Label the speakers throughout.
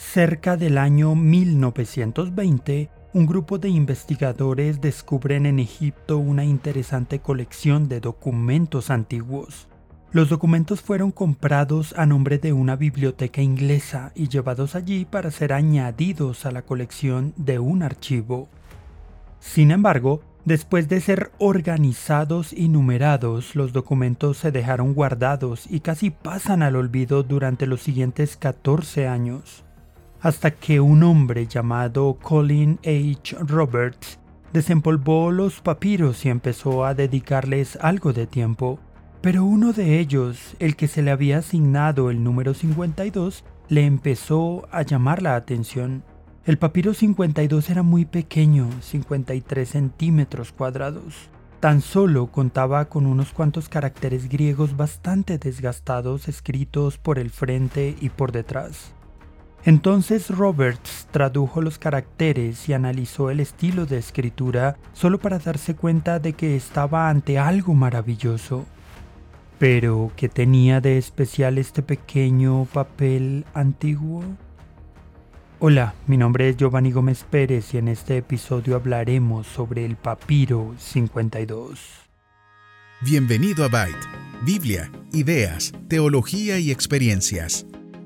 Speaker 1: Cerca del año 1920, un grupo de investigadores descubren en Egipto una interesante colección de documentos antiguos. Los documentos fueron comprados a nombre de una biblioteca inglesa y llevados allí para ser añadidos a la colección de un archivo. Sin embargo, después de ser organizados y numerados, los documentos se dejaron guardados y casi pasan al olvido durante los siguientes 14 años hasta que un hombre llamado Colin H. Roberts desempolvó los papiros y empezó a dedicarles algo de tiempo. Pero uno de ellos, el que se le había asignado el número 52, le empezó a llamar la atención. El papiro 52 era muy pequeño, 53 centímetros cuadrados. Tan solo contaba con unos cuantos caracteres griegos bastante desgastados escritos por el frente y por detrás. Entonces Roberts tradujo los caracteres y analizó el estilo de escritura solo para darse cuenta de que estaba ante algo maravilloso. Pero, ¿qué tenía de especial este pequeño papel antiguo? Hola, mi nombre es Giovanni Gómez Pérez y en este episodio hablaremos sobre el papiro 52.
Speaker 2: Bienvenido a Byte, Biblia, ideas, teología y experiencias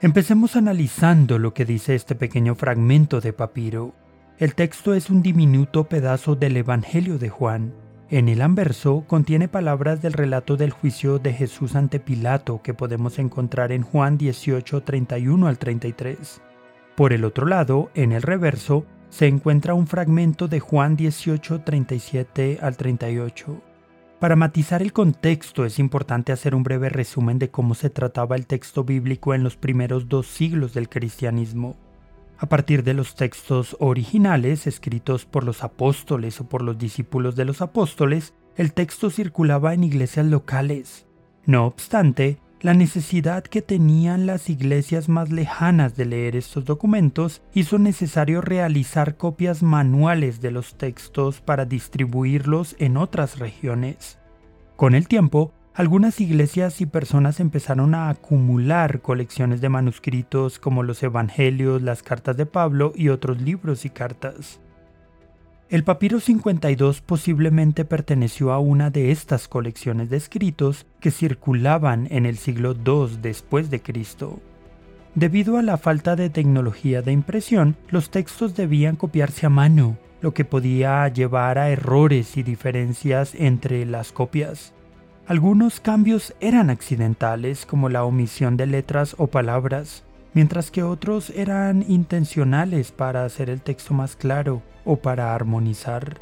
Speaker 1: Empecemos analizando lo que dice este pequeño fragmento de papiro. El texto es un diminuto pedazo del Evangelio de Juan. En el anverso contiene palabras del relato del juicio de Jesús ante Pilato que podemos encontrar en Juan 18, 31 al 33. Por el otro lado, en el reverso, se encuentra un fragmento de Juan 18, 37 al 38. Para matizar el contexto es importante hacer un breve resumen de cómo se trataba el texto bíblico en los primeros dos siglos del cristianismo. A partir de los textos originales escritos por los apóstoles o por los discípulos de los apóstoles, el texto circulaba en iglesias locales. No obstante, la necesidad que tenían las iglesias más lejanas de leer estos documentos hizo necesario realizar copias manuales de los textos para distribuirlos en otras regiones. Con el tiempo, algunas iglesias y personas empezaron a acumular colecciones de manuscritos como los Evangelios, las cartas de Pablo y otros libros y cartas. El papiro 52 posiblemente perteneció a una de estas colecciones de escritos que circulaban en el siglo II después de Cristo. Debido a la falta de tecnología de impresión, los textos debían copiarse a mano, lo que podía llevar a errores y diferencias entre las copias. Algunos cambios eran accidentales, como la omisión de letras o palabras, mientras que otros eran intencionales para hacer el texto más claro o para armonizar.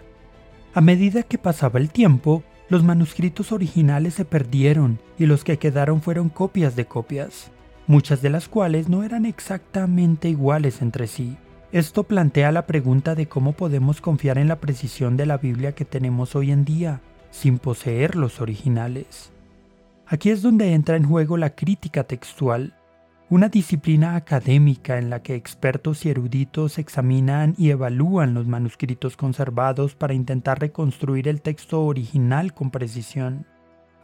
Speaker 1: A medida que pasaba el tiempo, los manuscritos originales se perdieron y los que quedaron fueron copias de copias, muchas de las cuales no eran exactamente iguales entre sí. Esto plantea la pregunta de cómo podemos confiar en la precisión de la Biblia que tenemos hoy en día, sin poseer los originales. Aquí es donde entra en juego la crítica textual, una disciplina académica en la que expertos y eruditos examinan y evalúan los manuscritos conservados para intentar reconstruir el texto original con precisión.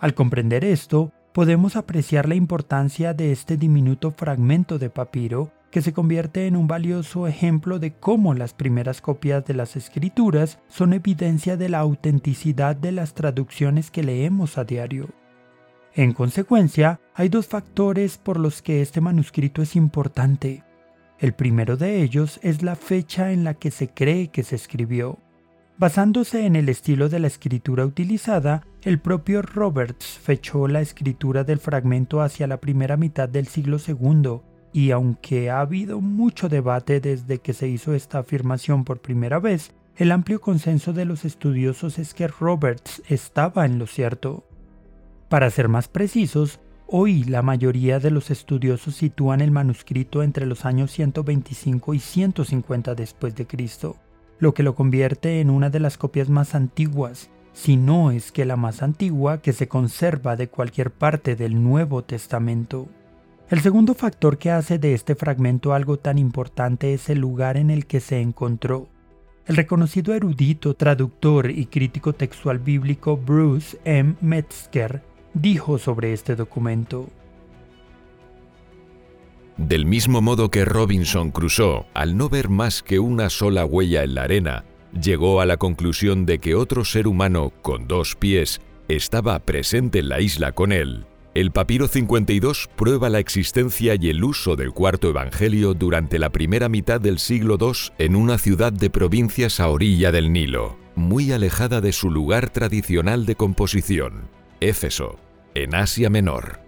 Speaker 1: Al comprender esto, podemos apreciar la importancia de este diminuto fragmento de papiro que se convierte en un valioso ejemplo de cómo las primeras copias de las escrituras son evidencia de la autenticidad de las traducciones que leemos a diario. En consecuencia, hay dos factores por los que este manuscrito es importante. El primero de ellos es la fecha en la que se cree que se escribió. Basándose en el estilo de la escritura utilizada, el propio Roberts fechó la escritura del fragmento hacia la primera mitad del siglo II, y aunque ha habido mucho debate desde que se hizo esta afirmación por primera vez, el amplio consenso de los estudiosos es que Roberts estaba en lo cierto. Para ser más precisos, hoy la mayoría de los estudiosos sitúan el manuscrito entre los años 125 y 150 después de Cristo. lo que lo convierte en una de las copias más antiguas, si no es que la más antigua que se conserva de cualquier parte del Nuevo Testamento. El segundo factor que hace de este fragmento algo tan importante es el lugar en el que se encontró. El reconocido erudito, traductor y crítico textual bíblico Bruce M. Metzger dijo sobre este documento.
Speaker 3: Del mismo modo que Robinson Crusoe, al no ver más que una sola huella en la arena, llegó a la conclusión de que otro ser humano con dos pies estaba presente en la isla con él, el papiro 52 prueba la existencia y el uso del cuarto evangelio durante la primera mitad del siglo II en una ciudad de provincias a orilla del Nilo, muy alejada de su lugar tradicional de composición, Éfeso, en Asia Menor.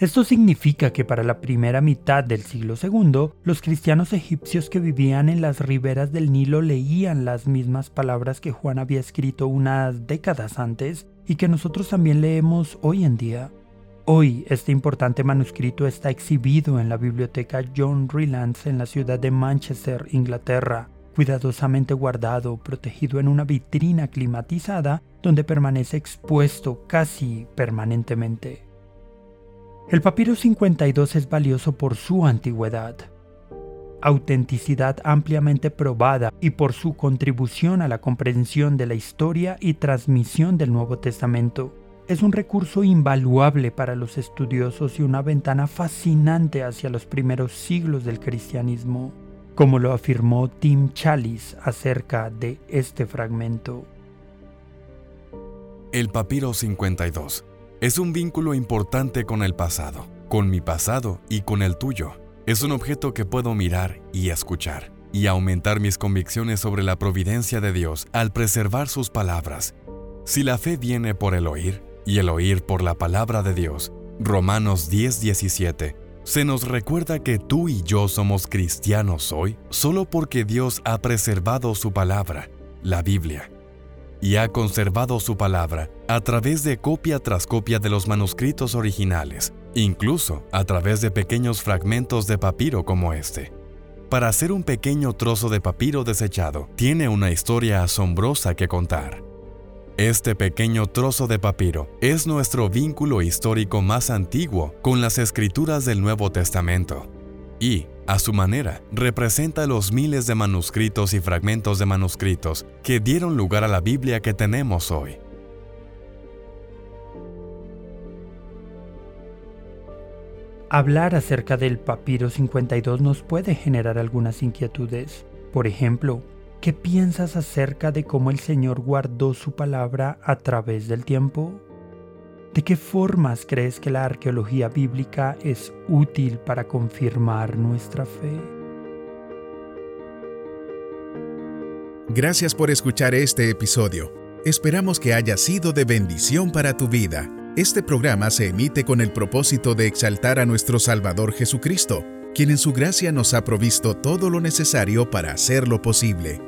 Speaker 1: Esto significa que para la primera mitad del siglo II, los cristianos egipcios que vivían en las riberas del Nilo leían las mismas palabras que Juan había escrito unas décadas antes y que nosotros también leemos hoy en día. Hoy este importante manuscrito está exhibido en la biblioteca John Rylands en la ciudad de Manchester, Inglaterra, cuidadosamente guardado, protegido en una vitrina climatizada donde permanece expuesto casi permanentemente. El papiro 52 es valioso por su antigüedad, autenticidad ampliamente probada y por su contribución a la comprensión de la historia y transmisión del Nuevo Testamento. Es un recurso invaluable para los estudiosos y una ventana fascinante hacia los primeros siglos del cristianismo, como lo afirmó Tim Chalice acerca de este fragmento.
Speaker 4: El papiro 52 es un vínculo importante con el pasado, con mi pasado y con el tuyo. Es un objeto que puedo mirar y escuchar, y aumentar mis convicciones sobre la providencia de Dios al preservar sus palabras. Si la fe viene por el oír, y el oír por la palabra de Dios, Romanos 10:17, se nos recuerda que tú y yo somos cristianos hoy solo porque Dios ha preservado su palabra, la Biblia y ha conservado su palabra a través de copia tras copia de los manuscritos originales, incluso a través de pequeños fragmentos de papiro como este. Para hacer un pequeño trozo de papiro desechado, tiene una historia asombrosa que contar. Este pequeño trozo de papiro es nuestro vínculo histórico más antiguo con las escrituras del Nuevo Testamento y, a su manera, representa los miles de manuscritos y fragmentos de manuscritos que dieron lugar a la Biblia que tenemos hoy.
Speaker 1: Hablar acerca del papiro 52 nos puede generar algunas inquietudes. Por ejemplo, ¿qué piensas acerca de cómo el Señor guardó su palabra a través del tiempo? ¿De qué formas crees que la arqueología bíblica es útil para confirmar nuestra fe?
Speaker 2: Gracias por escuchar este episodio. Esperamos que haya sido de bendición para tu vida. Este programa se emite con el propósito de exaltar a nuestro Salvador Jesucristo, quien en su gracia nos ha provisto todo lo necesario para hacerlo posible.